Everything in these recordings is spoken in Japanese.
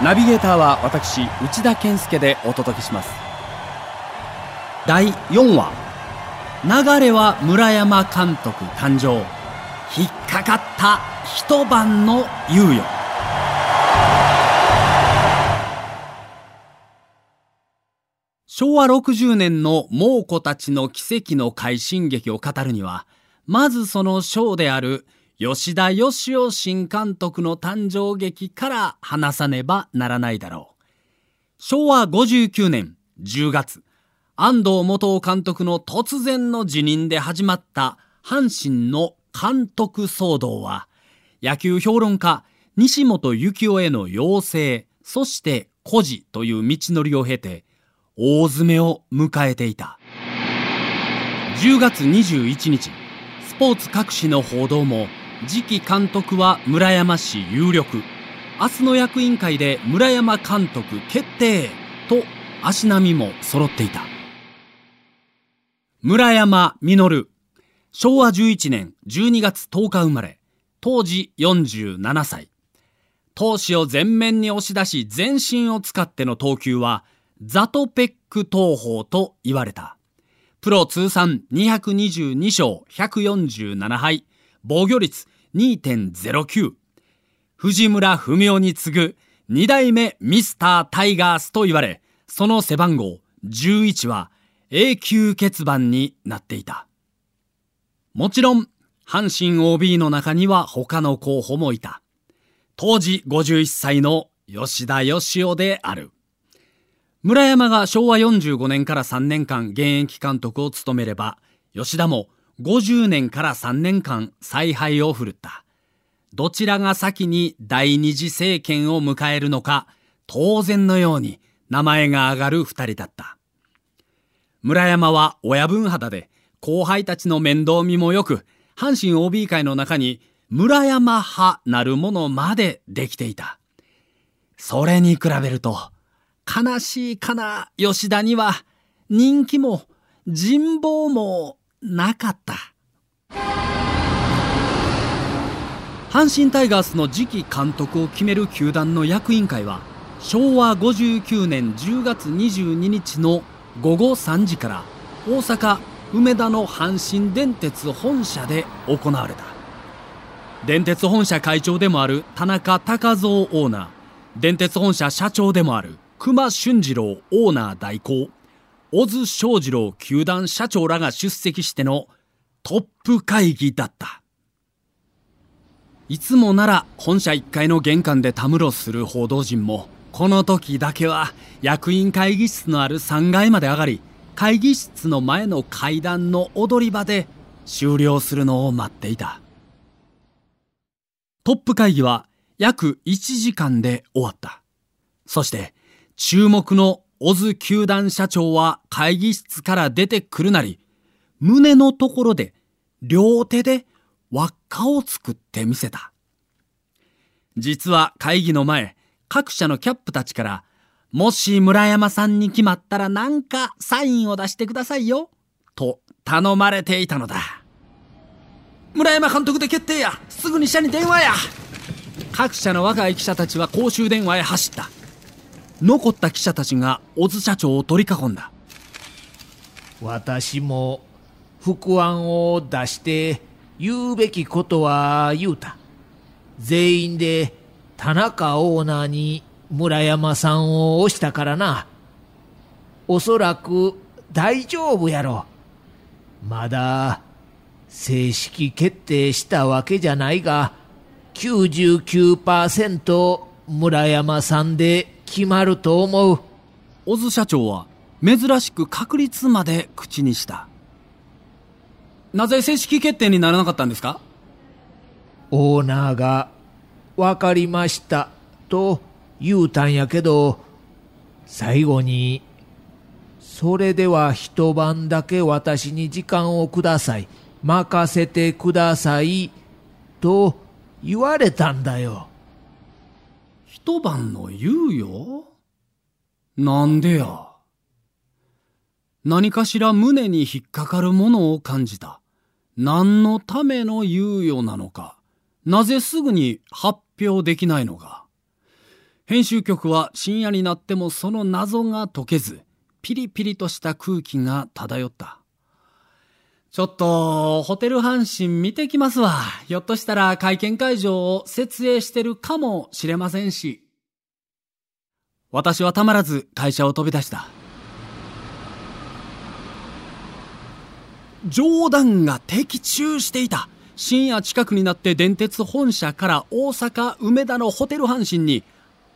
ナビゲーターは私内田健介でお届けします。第4話流れは村山監督誕生。引っかかった一晩の猶予。昭和60年の猛虎たちの奇跡の快進撃を語るにはまずその章である吉田義雄新監督の誕生劇から話さねばならないだろう。昭和59年10月、安藤元監督の突然の辞任で始まった阪神の監督騒動は、野球評論家西本幸雄への要請、そして孤児という道のりを経て、大詰めを迎えていた。10月21日、スポーツ各紙の報道も、次期監督は村山市有力。明日の役員会で村山監督決定と足並みも揃っていた。村山実。昭和11年12月10日生まれ。当時47歳。投手を前面に押し出し全身を使っての投球はザトペック投法と言われた。プロ通算222勝147敗。防御率2.09。藤村文雄に次ぐ2代目ミスタータイガースと言われ、その背番号11は永久欠番になっていた。もちろん、阪神 OB の中には他の候補もいた。当時51歳の吉田義雄である。村山が昭和45年から3年間現役監督を務めれば、吉田も50年から3年間采配を振るった。どちらが先に第二次政権を迎えるのか、当然のように名前が挙がる二人だった。村山は親分肌で、後輩たちの面倒見もよく、阪神 OB 会の中に村山派なるものまでできていた。それに比べると、悲しいかな吉田には人気も人望もなかった。阪神タイガースの次期監督を決める球団の役員会は昭和59年10月22日の午後3時から大阪梅田の阪神電鉄本社で行われた。電鉄本社会長でもある田中隆三オーナー。電鉄本社社長でもある熊俊次郎オーナー代行。小津正次郎球団社長らが出席してのトップ会議だった。いつもなら本社1階の玄関でたむろする報道陣も、この時だけは役員会議室のある3階まで上がり、会議室の前の階段の踊り場で終了するのを待っていた。トップ会議は約1時間で終わった。そして注目のオズ球団社長は会議室から出てくるなり、胸のところで両手で輪っかを作ってみせた。実は会議の前、各社のキャップたちから、もし村山さんに決まったらなんかサインを出してくださいよ、と頼まれていたのだ。村山監督で決定やすぐに社に電話や各社の若い記者たちは公衆電話へ走った。残った記者たちが小津社長を取り囲んだ。私も副案を出して言うべきことは言うた。全員で田中オーナーに村山さんを押したからな。おそらく大丈夫やろ。まだ正式決定したわけじゃないが99%村山さんで決まると思う。小津社長は珍しく確率まで口にした。なぜ正式決定にならなかったんですか？オーナーが、わかりました、と言うたんやけど、最後に、それでは一晩だけ私に時間をください。任せてください。と言われたんだよ。一晩の猶予なんでや。何かしら胸に引っかかるものを感じた。何のための猶予なのか。なぜすぐに発表できないのか。編集局は深夜になってもその謎が解けず、ピリピリとした空気が漂った。ちょっと、ホテル阪神見てきますわ。ひょっとしたら会見会場を設営してるかもしれませんし。私はたまらず会社を飛び出した。冗談が的中していた。深夜近くになって電鉄本社から大阪梅田のホテル阪神に、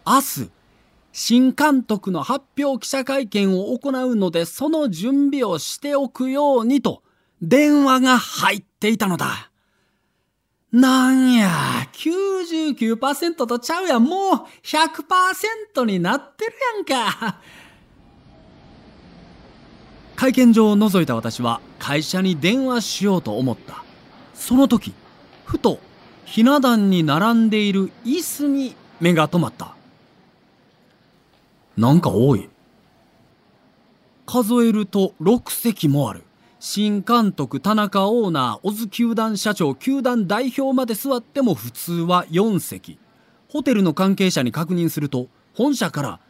明日、新監督の発表記者会見を行うので、その準備をしておくようにと、電話が入っていたのだ。なんや、99%とちゃうやん、もう100%になってるやんか。会見場を覗いた私は会社に電話しようと思った。その時、ふとひな壇に並んでいる椅子に目が止まった。なんか多い。数えると6席もある。新監督、田中オーナー、小津球団社長、球団代表まで座っても普通は4席。ホテルの関係者に確認すると、本社から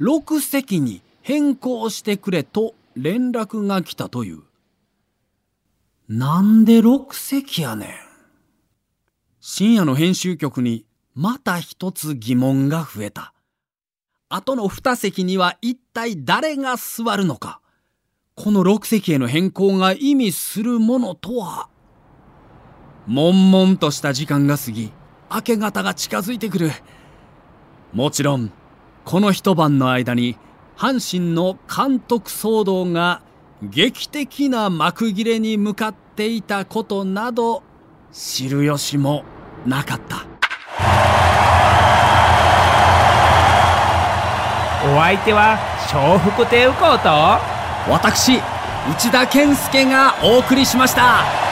6席に変更してくれと連絡が来たという。なんで6席やねん。深夜の編集局にまた一つ疑問が増えた。後の2席には一体誰が座るのか。この6席への変更が意味するものとは？悶々とした時間が過ぎ明け方が近づいてくる。もちろんこの一晩の間に阪神の監督騒動が劇的な幕切れに向かっていたことなど知る由もなかった。お相手は笑福亭右近と私内田健介がお送りしました。